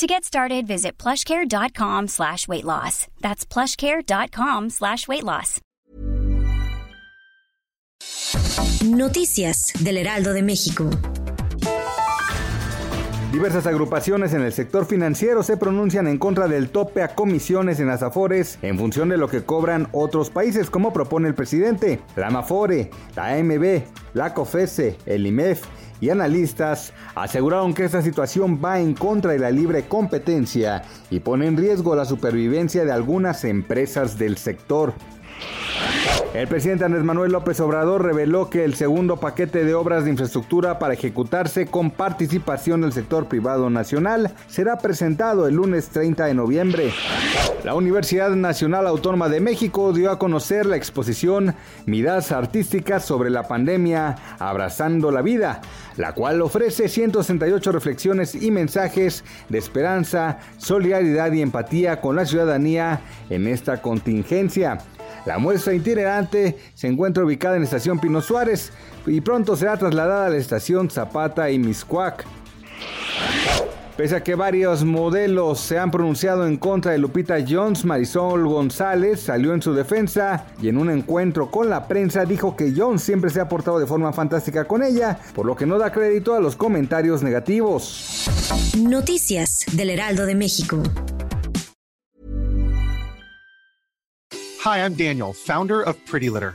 To get started, visit plushcare.com slash weight loss. That's plushcare.com slash weight loss. Noticias del Heraldo de México. Diversas agrupaciones en el sector financiero se pronuncian en contra del tope a comisiones en las Afores en función de lo que cobran otros países, como propone el presidente. La Amafore, la AMB, la COFESE, el IMEF y analistas aseguraron que esta situación va en contra de la libre competencia y pone en riesgo la supervivencia de algunas empresas del sector. El presidente Andrés Manuel López Obrador reveló que el segundo paquete de obras de infraestructura para ejecutarse con participación del sector privado nacional será presentado el lunes 30 de noviembre. La Universidad Nacional Autónoma de México dio a conocer la exposición Miradas Artísticas sobre la pandemia Abrazando la Vida, la cual ofrece 168 reflexiones y mensajes de esperanza, solidaridad y empatía con la ciudadanía en esta contingencia. La muestra itinerante se encuentra ubicada en la estación Pino Suárez y pronto será trasladada a la estación Zapata y Miscuac. Pese a que varios modelos se han pronunciado en contra de Lupita Jones, Marisol González salió en su defensa y en un encuentro con la prensa dijo que Jones siempre se ha portado de forma fantástica con ella, por lo que no da crédito a los comentarios negativos. Noticias del Heraldo de México. Hi, I'm Daniel, founder of Pretty Litter.